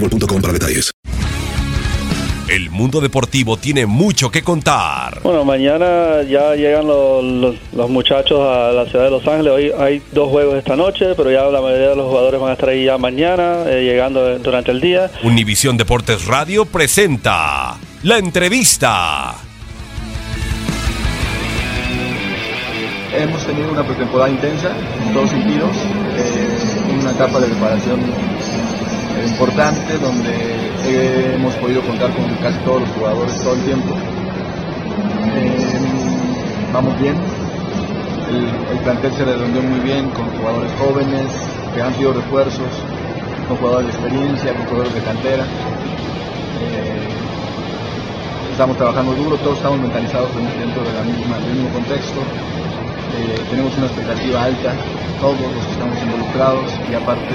boostmobile.com para detalles. El mundo deportivo tiene mucho que contar. Bueno, mañana ya llegan los, los- los muchachos a la ciudad de Los Ángeles. Hoy hay dos juegos esta noche, pero ya la mayoría de los jugadores van a estar ahí ya mañana, eh, llegando durante el día. Univisión Deportes Radio presenta la entrevista. Hemos tenido una pretemporada intensa en todos sentidos, eh, una etapa de preparación eh, importante donde hemos podido contar con casi todos los jugadores todo el tiempo. Eh, vamos bien, el, el plantel se redondeó muy bien con jugadores jóvenes que han sido refuerzos, con jugadores de experiencia, con jugadores de cantera. Eh, estamos trabajando duro, todos estamos mentalizados dentro de la del mismo contexto. Eh, tenemos una expectativa alta, todos los que estamos involucrados y aparte